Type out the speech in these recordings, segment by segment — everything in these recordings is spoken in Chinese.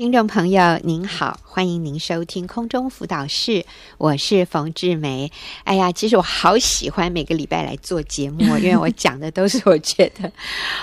听众朋友您好，欢迎您收听空中辅导室，我是冯志梅。哎呀，其实我好喜欢每个礼拜来做节目，因为我讲的都是我觉得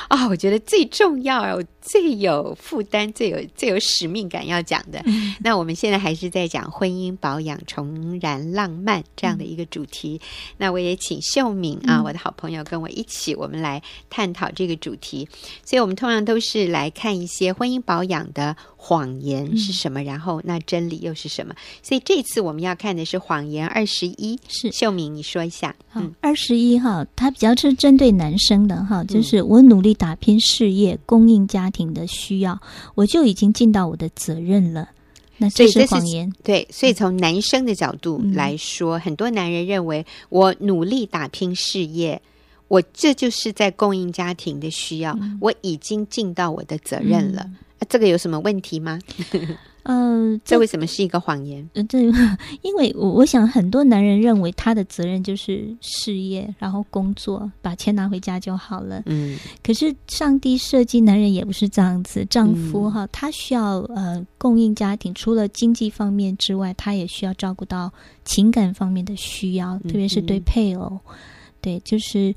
啊、我觉得最重要、最有负担、最有最有使命感要讲的。嗯、那我们现在还是在讲婚姻保养重燃浪漫这样的一个主题。嗯、那我也请秀敏啊，我的好朋友跟我一起，我们来探讨这个主题。所以我们通常都是来看一些婚姻保养的。谎言是什么？然后那真理又是什么？所以这次我们要看的是谎言二十一。是秀敏，你说一下。嗯，二十一哈，它比较是针对男生的哈，就是我努力打拼事业，供应家庭的需要，我就已经尽到我的责任了。那这是谎言。对，所以从男生的角度来说，很多男人认为我努力打拼事业，我这就是在供应家庭的需要，我已经尽到我的责任了。啊，这个有什么问题吗？呃，这为什么是一个谎言？呃，这因为我我想很多男人认为他的责任就是事业，然后工作，把钱拿回家就好了。嗯，可是上帝设计男人也不是这样子，丈夫哈，他需要呃供应家庭，除了经济方面之外，他也需要照顾到情感方面的需要，特别是对配偶，对，就是。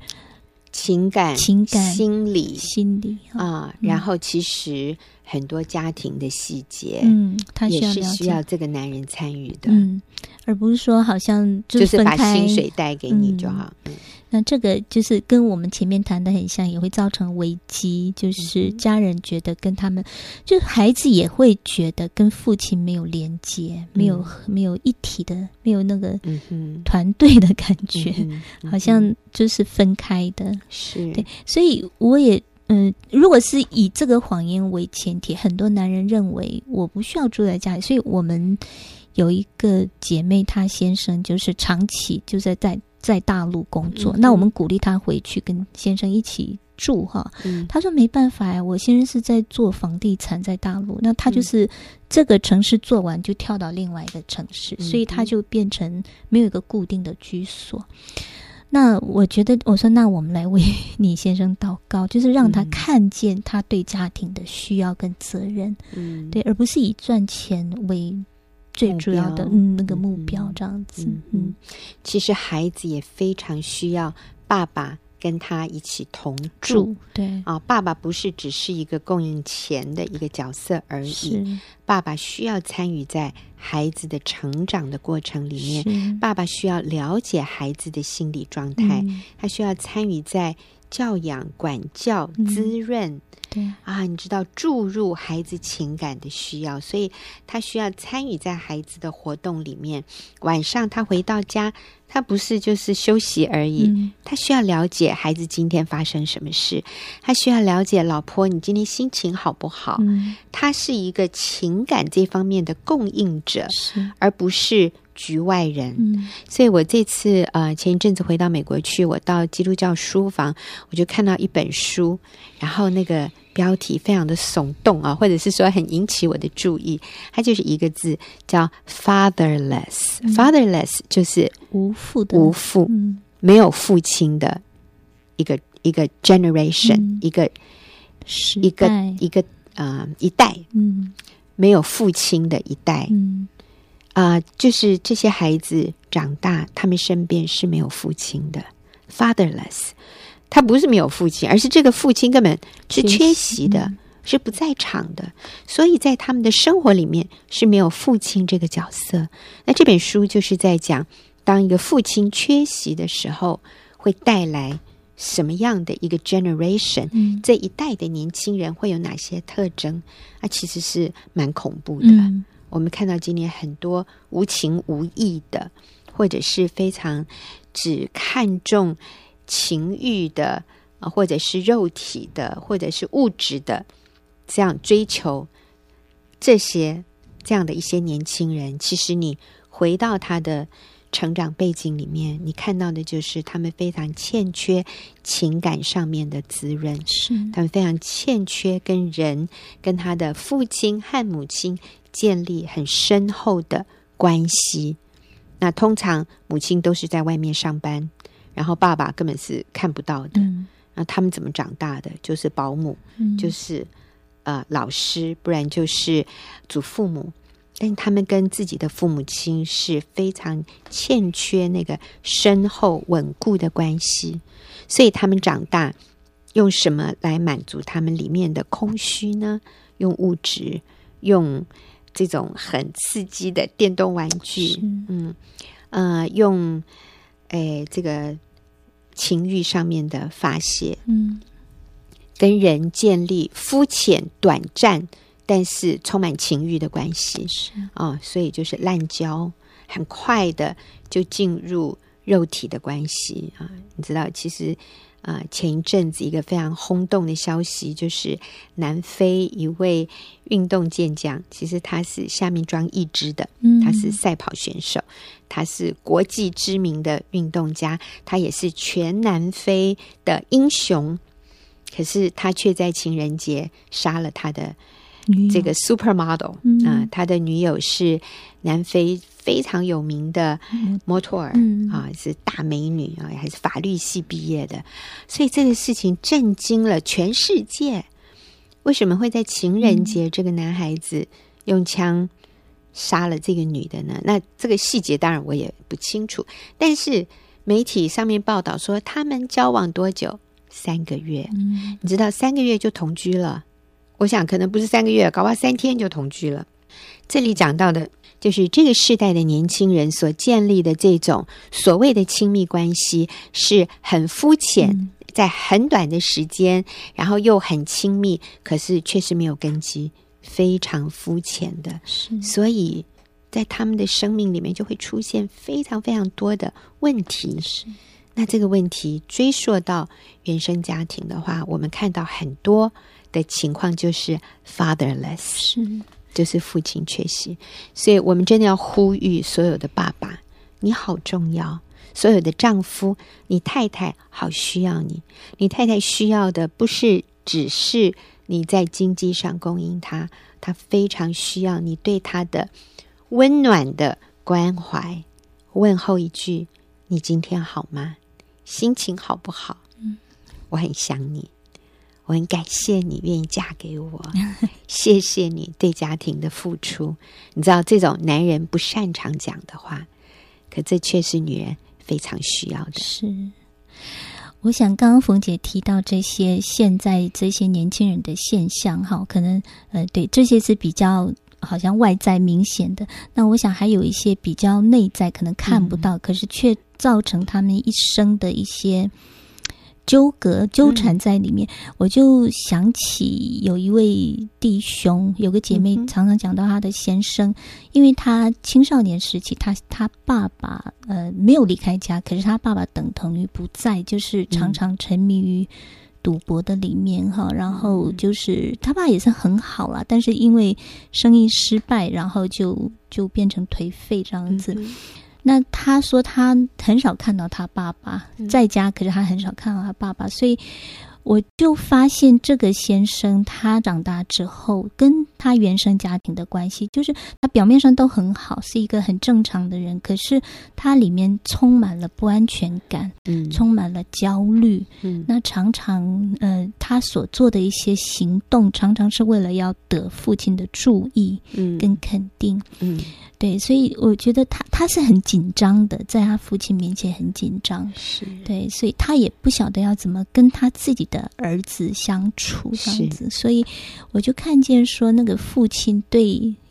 情感、情感、心理、心理啊，然后其实很多家庭的细节，嗯，他也是需要这个男人参与的，嗯，而不是说好像就，就是把薪水带给你就好。嗯。那这个就是跟我们前面谈的很像，也会造成危机。就是家人觉得跟他们，就孩子也会觉得跟父亲没有连接，没有没有一体的，没有那个团队的感觉，好像就是分开的。是对，所以我也嗯，如果是以这个谎言为前提，很多男人认为我不需要住在家里，所以我们有一个姐妹，她先生就是长期就是在。在大陆工作，那我们鼓励他回去跟先生一起住哈。嗯、他说没办法呀，我先生是在做房地产，在大陆，那他就是这个城市做完就跳到另外一个城市，嗯、所以他就变成没有一个固定的居所。那我觉得，我说那我们来为你先生祷告，就是让他看见他对家庭的需要跟责任，嗯，对，而不是以赚钱为。最主要的嗯，那个目标这样子，嗯，嗯，其实孩子也非常需要爸爸跟他一起同住，对。啊，爸爸不是只是一个供应钱的一个角色而已，是。爸爸需要参与在孩子的成长的过程里面，爸爸需要了解孩子的心理状态，嗯、他需要参与在教养、管教、滋润。嗯对啊，你知道注入孩子情感的需要，所以他需要参与在孩子的活动里面。晚上他回到家，他不是就是休息而已，嗯、他需要了解孩子今天发生什么事，他需要了解老婆你今天心情好不好。嗯、他是一个情感这方面的供应者，是而不是。局外人，嗯、所以我这次呃前一阵子回到美国去，我到基督教书房，我就看到一本书，然后那个标题非常的耸动啊，或者是说很引起我的注意，它就是一个字叫 fatherless，fatherless、嗯、fatherless 就是无父的无父，嗯、没有父亲的一个一个 generation，、嗯、一个一个一个啊、呃、一代，嗯，没有父亲的一代，嗯。啊、呃，就是这些孩子长大，他们身边是没有父亲的，fatherless。他不是没有父亲，而是这个父亲根本是缺席的，嗯、是不在场的。所以在他们的生活里面是没有父亲这个角色。那这本书就是在讲，当一个父亲缺席的时候，会带来什么样的一个 generation？、嗯、这一代的年轻人会有哪些特征？啊，其实是蛮恐怖的。嗯我们看到今年很多无情无义的，或者是非常只看重情欲的啊，或者是肉体的，或者是物质的这样追求这些这样的一些年轻人，其实你回到他的成长背景里面，你看到的就是他们非常欠缺情感上面的滋润，是他们非常欠缺跟人、跟他的父亲和母亲。建立很深厚的关系。那通常母亲都是在外面上班，然后爸爸根本是看不到的。嗯、那他们怎么长大的？就是保姆，嗯、就是呃老师，不然就是祖父母。但他们跟自己的父母亲是非常欠缺那个深厚稳固的关系，所以他们长大用什么来满足他们里面的空虚呢？用物质，用这种很刺激的电动玩具，嗯呃，用诶这个情欲上面的发泄，嗯，跟人建立肤浅短暂。但是充满情欲的关系是啊、哦，所以就是滥交，很快的就进入肉体的关系啊。你知道，其实啊，前一阵子一个非常轰动的消息，就是南非一位运动健将，其实他是下面装义肢的，他是赛跑选手，他是国际知名的运动家，他也是全南非的英雄。可是他却在情人节杀了他的。这个 supermodel 啊、嗯。呃，他的女友是南非非常有名的模特儿、嗯、啊，是大美女啊，还是法律系毕业的，所以这个事情震惊了全世界。为什么会在情人节，这个男孩子用枪杀了这个女的呢？那这个细节当然我也不清楚，但是媒体上面报道说他们交往多久？三个月，嗯、你知道三个月就同居了。我想可能不是三个月，搞不好三天就同居了。这里讲到的就是这个世代的年轻人所建立的这种所谓的亲密关系，是很肤浅，在很短的时间，然后又很亲密，可是确实没有根基，非常肤浅的。是，所以在他们的生命里面就会出现非常非常多的问题。是，那这个问题追溯到原生家庭的话，我们看到很多。的情况就是 fatherless，是，就是父亲缺席，所以我们真的要呼吁所有的爸爸，你好重要；所有的丈夫，你太太好需要你。你太太需要的不是只是你在经济上供应她，她非常需要你对她的温暖的关怀，问候一句：“你今天好吗？心情好不好？”嗯，我很想你。我很感谢你愿意嫁给我，谢谢你对家庭的付出。你知道这种男人不擅长讲的话，可这却是女人非常需要的。是，我想刚刚冯姐提到这些现在这些年轻人的现象，哈，可能呃，对这些是比较好像外在明显的。那我想还有一些比较内在，可能看不到，嗯、可是却造成他们一生的一些。纠葛纠缠在里面，嗯、我就想起有一位弟兄，有个姐妹常常讲到她的先生，嗯、因为他青少年时期，他他爸爸呃没有离开家，可是他爸爸等同于不在，就是常常沉迷于赌博的里面哈，嗯、然后就是他爸也是很好啦，但是因为生意失败，然后就就变成颓废这样子。嗯那他说他很少看到他爸爸在家，可是他很少看到他爸爸，所以。我就发现这个先生，他长大之后跟他原生家庭的关系，就是他表面上都很好，是一个很正常的人，可是他里面充满了不安全感，嗯，充满了焦虑，嗯，那常常呃，他所做的一些行动，常常是为了要得父亲的注意，嗯，跟肯定，嗯，对，所以我觉得他他是很紧张的，在他父亲面前很紧张，是。对，所以他也不晓得要怎么跟他自己的儿子相处这样子，所以我就看见说，那个父亲对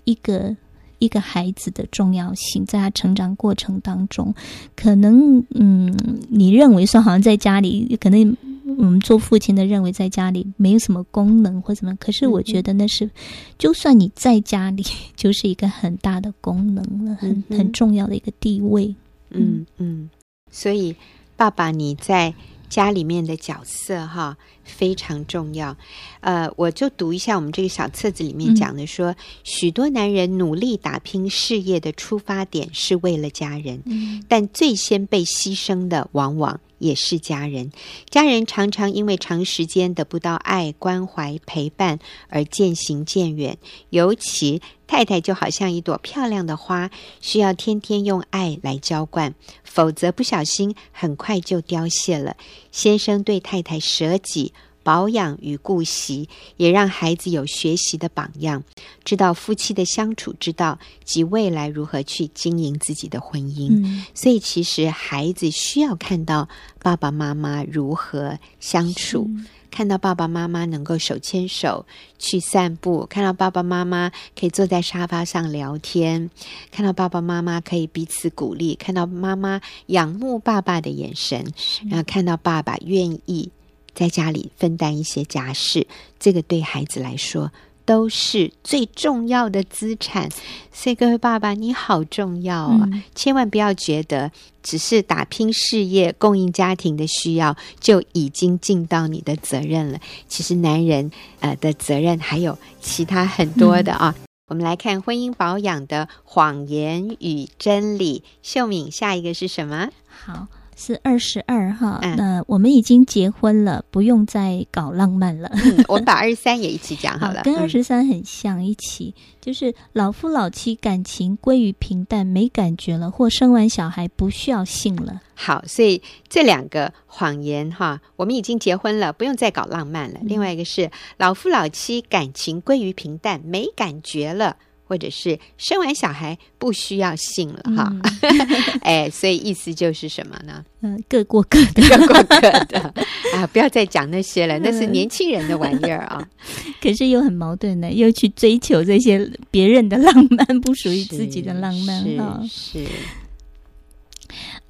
一个一个孩子的重要性，在他成长过程当中，可能嗯，你认为说好像在家里，可能我们做父亲的认为在家里没有什么功能或什么，可是我觉得那是，嗯、就算你在家里，就是一个很大的功能了，很、嗯、很重要的一个地位。嗯嗯，所以爸爸你在。家里面的角色哈非常重要，呃，我就读一下我们这个小册子里面讲的说，嗯、许多男人努力打拼事业的出发点是为了家人，嗯、但最先被牺牲的往往也是家人。家人常常因为长时间得不到爱、关怀、陪伴而渐行渐远，尤其。太太就好像一朵漂亮的花，需要天天用爱来浇灌，否则不小心很快就凋谢了。先生对太太舍己，保保养与顾惜，也让孩子有学习的榜样，知道夫妻的相处之道及未来如何去经营自己的婚姻。嗯、所以，其实孩子需要看到爸爸妈妈如何相处。看到爸爸妈妈能够手牵手去散步，看到爸爸妈妈可以坐在沙发上聊天，看到爸爸妈妈可以彼此鼓励，看到妈妈仰慕爸爸的眼神，然后看到爸爸愿意在家里分担一些家事，这个对孩子来说。都是最重要的资产，所以各位爸爸，你好重要啊！嗯、千万不要觉得只是打拼事业、供应家庭的需要就已经尽到你的责任了。其实男人呃的责任还有其他很多的啊。嗯、我们来看婚姻保养的谎言与真理，秀敏，下一个是什么？好。是二十二号，嗯、那我们已经结婚了，不用再搞浪漫了。嗯、我们把二十三也一起讲好了，好跟二十三很像，一起、嗯、就是老夫老妻感情归于平淡，没感觉了，或生完小孩不需要性了。好，所以这两个谎言哈，我们已经结婚了，不用再搞浪漫了。嗯、另外一个是老夫老妻感情归于平淡，没感觉了。或者是生完小孩不需要性了哈，嗯、哎，所以意思就是什么呢？嗯，各过各的，各过各的 啊！不要再讲那些了，那是年轻人的玩意儿啊。可是又很矛盾呢，又去追求这些别人的浪漫，不属于自己的浪漫是。是。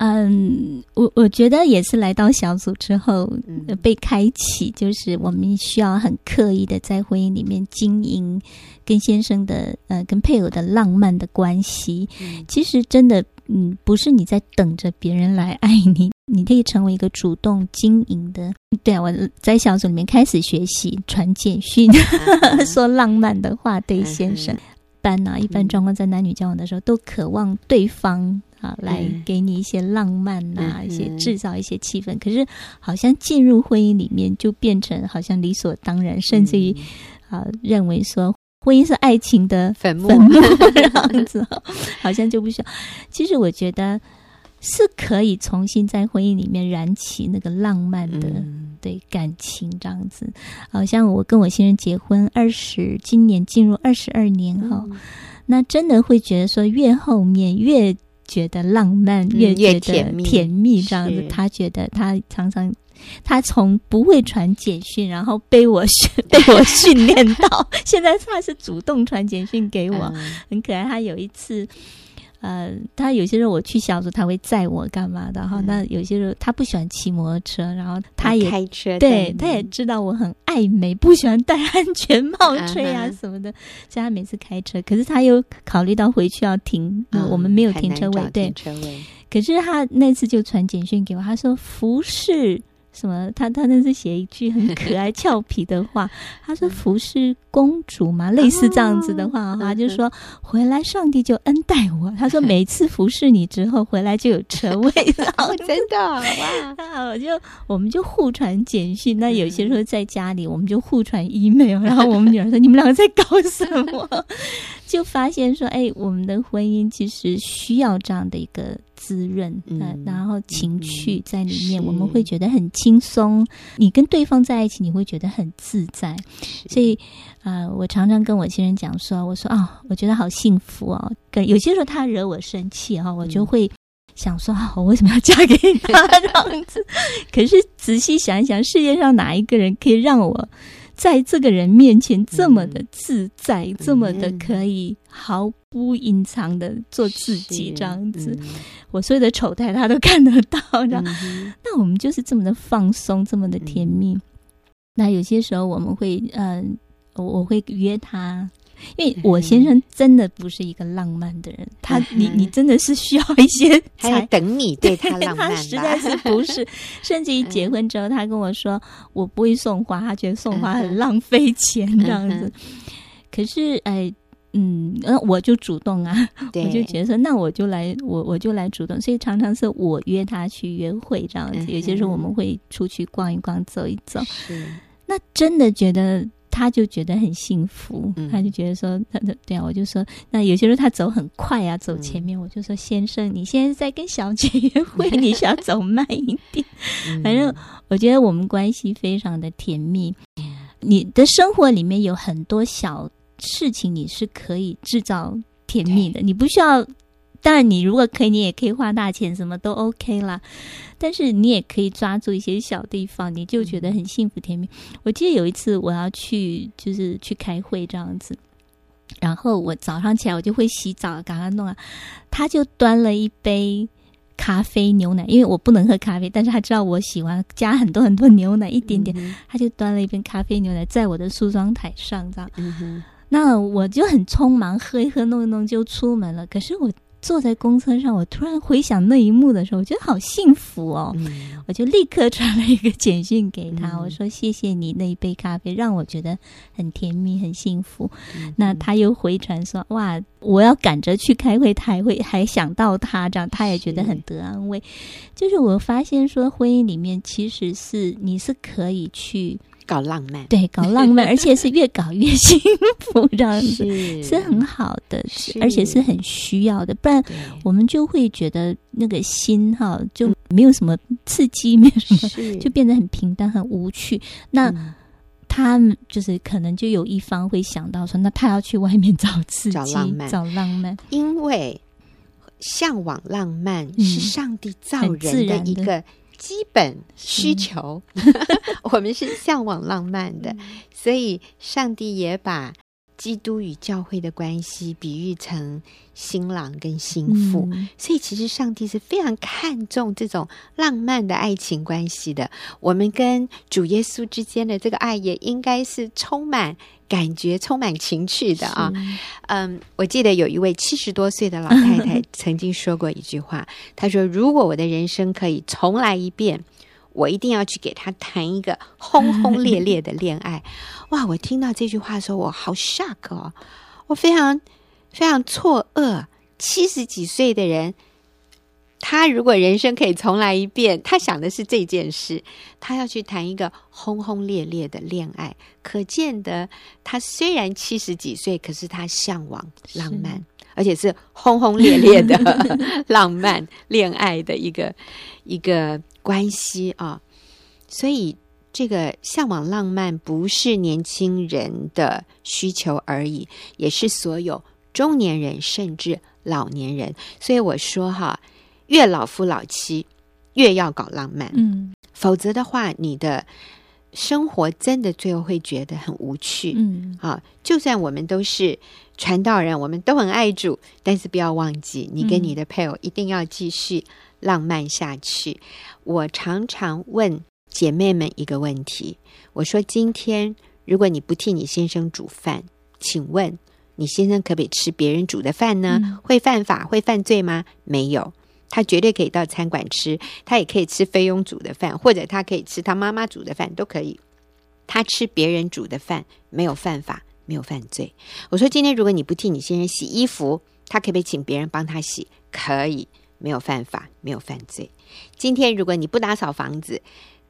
是嗯，我我觉得也是来到小组之后，嗯、被开启，就是我们需要很刻意的在婚姻里面经营跟先生的呃跟配偶的浪漫的关系。嗯、其实真的，嗯，不是你在等着别人来爱你，你可以成为一个主动经营的。对啊，我在小组里面开始学习传简讯，说浪漫的话对先生。一般呢，一般状况在男女交往的时候，都渴望对方。啊，来给你一些浪漫呐、一些制造一些气氛。嗯、可是，好像进入婚姻里面，就变成好像理所当然，嗯、甚至于啊，认为说婚姻是爱情的坟墓，这样子，好像就不需要。其实，我觉得是可以重新在婚姻里面燃起那个浪漫的、嗯、对感情这样子。好像我跟我先生结婚二十，今年进入二十二年哈，嗯、那真的会觉得说，越后面越。觉得浪漫，越觉得甜蜜，这样子。他觉得他常常，他从不会传简讯，然后被我训 被我训练到现在，他是主动传简讯给我，嗯、很可爱。他有一次。呃，他有些时候我去小组，他会载我干嘛的哈？嗯、那有些时候他不喜欢骑摩托车，然后他也开车，对，他也知道我很爱美，不喜欢戴安全帽、吹啊什么的，所以他每次开车。可是他又考虑到回去要停，嗯、我们没有停车位，对。可是他那次就传简讯给我，他说服侍。什么？他他那是写一句很可爱 俏皮的话，他说服侍公主嘛，类似这样子的话，他就说回来上帝就恩待我。他说 每次服侍你之后回来就有车位，真的哇！那我就我们就互传简讯。那有些时候在家里，我们就互传 email。然后我们女儿说：“你们两个在搞什么？”就发现说：“哎，我们的婚姻其实需要这样的一个。”滋润，嗯，然后情趣在里面，嗯、我们会觉得很轻松。你跟对方在一起，你会觉得很自在。所以，啊、呃，我常常跟我先生讲说，我说啊、哦，我觉得好幸福哦。跟有些时候他惹我生气哈，我就会想说，啊、嗯，我为什么要嫁给他 这样子？可是仔细想一想，世界上哪一个人可以让我？在这个人面前这么的自在，嗯、这么的可以毫不隐藏的做自己，这样子，嗯、我所有的丑态他都看得到，然后。嗯、那我们就是这么的放松，这么的甜蜜。嗯、那有些时候我们会，嗯、呃，我会约他。因为我先生真的不是一个浪漫的人，嗯、他你你真的是需要一些 才等你对他浪漫，他实在是不是。甚至于结婚之后，他跟我说我不会送花，他觉得送花很浪费钱这样子。可是哎，嗯，那我就主动啊，我就觉得说那我就来，我我就来主动。所以常常是我约他去约会这样子，有些时候我们会出去逛一逛，走一走。是，那真的觉得。他就觉得很幸福，嗯、他就觉得说，他对啊，我就说，那有些时候他走很快啊，走前面，嗯、我就说，先生，你现在在跟小姐约会，你需要走慢一点。嗯、反正我觉得我们关系非常的甜蜜。你的生活里面有很多小事情，你是可以制造甜蜜的，你不需要。当然，你如果可以，你也可以花大钱，什么都 OK 啦。但是你也可以抓住一些小地方，你就觉得很幸福甜蜜。我记得有一次我要去，就是去开会这样子，然后我早上起来我就会洗澡，赶快弄啊。他就端了一杯咖啡牛奶，因为我不能喝咖啡，但是他知道我喜欢加很多很多牛奶，一点点，嗯、他就端了一杯咖啡牛奶在我的梳妆台上，这样。嗯、那我就很匆忙喝一喝，弄一弄就出门了。可是我。坐在公车上，我突然回想那一幕的时候，我觉得好幸福哦！嗯、我就立刻传了一个简讯给他，嗯、我说：“谢谢你那一杯咖啡，让我觉得很甜蜜、很幸福。嗯”那他又回传说：“哇，我要赶着去开会，他还会还想到他，这样他也觉得很得安慰。是”就是我发现说，婚姻里面其实是你是可以去。搞浪漫，对，搞浪漫，而且是越搞越幸福，这样子。是，是很好的，而且是很需要的。不然我们就会觉得那个心哈就没有什么刺激，没有什么，就变得很平淡、很无趣。那他就是可能就有一方会想到说，那他要去外面找刺激、找浪漫，找浪漫，因为向往浪漫是上帝造人的一个。基本需求，是 我们是向往浪漫的，所以上帝也把基督与教会的关系比喻成新郎跟新妇，嗯、所以其实上帝是非常看重这种浪漫的爱情关系的。我们跟主耶稣之间的这个爱也应该是充满感觉、充满情趣的啊。嗯，我记得有一位七十多岁的老太太曾经说过一句话，她说：“如果我的人生可以重来一遍。”我一定要去给他谈一个轰轰烈烈的恋爱，哇！我听到这句话的时候，我好 shock 哦，我非常非常错愕。七十几岁的人，他如果人生可以重来一遍，他想的是这件事，他要去谈一个轰轰烈烈的恋爱，可见得他虽然七十几岁，可是他向往浪漫，是而且是轰轰烈烈的 浪漫恋爱的一个一个。关系啊，所以这个向往浪漫不是年轻人的需求而已，也是所有中年人甚至老年人。所以我说哈，越老夫老妻越要搞浪漫，嗯，否则的话，你的生活真的最后会觉得很无趣，嗯，啊，就算我们都是传道人，我们都很爱主，但是不要忘记，你跟你的配偶一定要继续。浪漫下去。我常常问姐妹们一个问题：我说，今天如果你不替你先生煮饭，请问你先生可不可以吃别人煮的饭呢？嗯、会犯法、会犯罪吗？没有，他绝对可以到餐馆吃，他也可以吃菲佣煮的饭，或者他可以吃他妈妈煮的饭，都可以。他吃别人煮的饭没有犯法，没有犯罪。我说，今天如果你不替你先生洗衣服，他可不可以请别人帮他洗？可以。没有犯法，没有犯罪。今天如果你不打扫房子，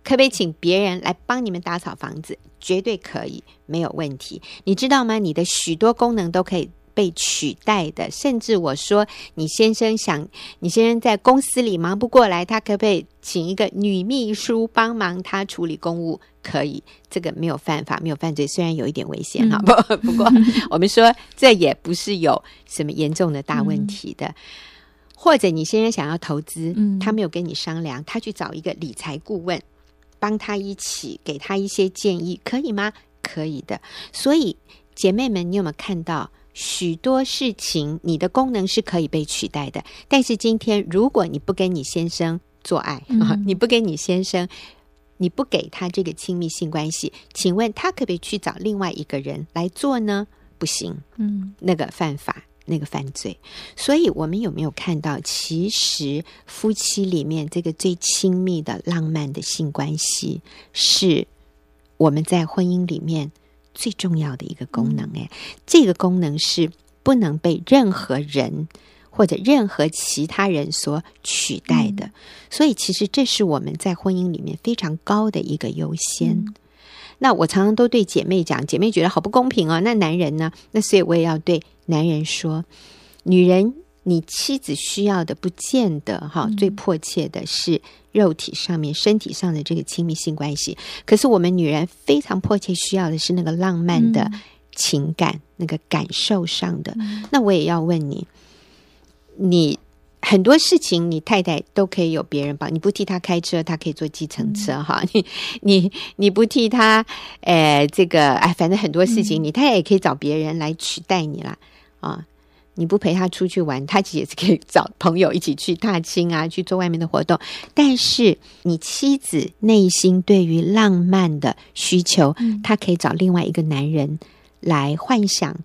可不可以请别人来帮你们打扫房子？绝对可以，没有问题。你知道吗？你的许多功能都可以被取代的。甚至我说，你先生想，你先生在公司里忙不过来，他可不可以请一个女秘书帮忙他处理公务？可以，这个没有犯法，没有犯罪。虽然有一点危险哈，不、嗯、不过我们说这也不是有什么严重的大问题的。嗯或者你先生想要投资，嗯，他没有跟你商量，他去找一个理财顾问，帮他一起给他一些建议，可以吗？可以的。所以姐妹们，你有没有看到许多事情，你的功能是可以被取代的？但是今天，如果你不跟你先生做爱，嗯，你不跟你先生，你不给他这个亲密性关系，请问他可不可以去找另外一个人来做呢？不行，嗯，那个犯法。那个犯罪，所以我们有没有看到，其实夫妻里面这个最亲密的浪漫的性关系，是我们在婚姻里面最重要的一个功能。哎，这个功能是不能被任何人或者任何其他人所取代的。所以，其实这是我们在婚姻里面非常高的一个优先。那我常常都对姐妹讲，姐妹觉得好不公平哦。那男人呢？那所以我也要对男人说，女人，你妻子需要的不见得哈，最迫切的是肉体上面、身体上的这个亲密性关系。可是我们女人非常迫切需要的是那个浪漫的情感，那个感受上的。那我也要问你，你。很多事情，你太太都可以有别人帮，你不替她开车，她可以坐计程车哈。你你你不替她，呃，这个哎，反正很多事情，你太太也可以找别人来取代你啦。啊。你不陪他出去玩，他其实也是可以找朋友一起去踏青啊，去做外面的活动。但是你妻子内心对于浪漫的需求，他可以找另外一个男人来幻想。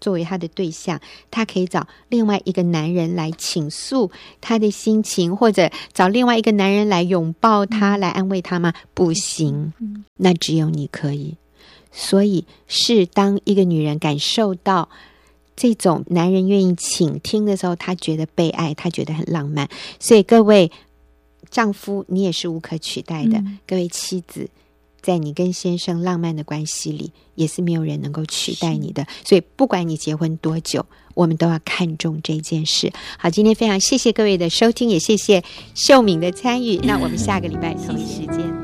作为他的对象，他可以找另外一个男人来倾诉他的心情，或者找另外一个男人来拥抱他，来安慰他吗？不行，那只有你可以。所以，是当一个女人感受到这种男人愿意倾听的时候，他觉得被爱，他觉得很浪漫。所以，各位丈夫，你也是无可取代的。各位妻子。在你跟先生浪漫的关系里，也是没有人能够取代你的。所以，不管你结婚多久，我们都要看重这件事。好，今天非常谢谢各位的收听，也谢谢秀敏的参与。那我们下个礼拜同一时间再。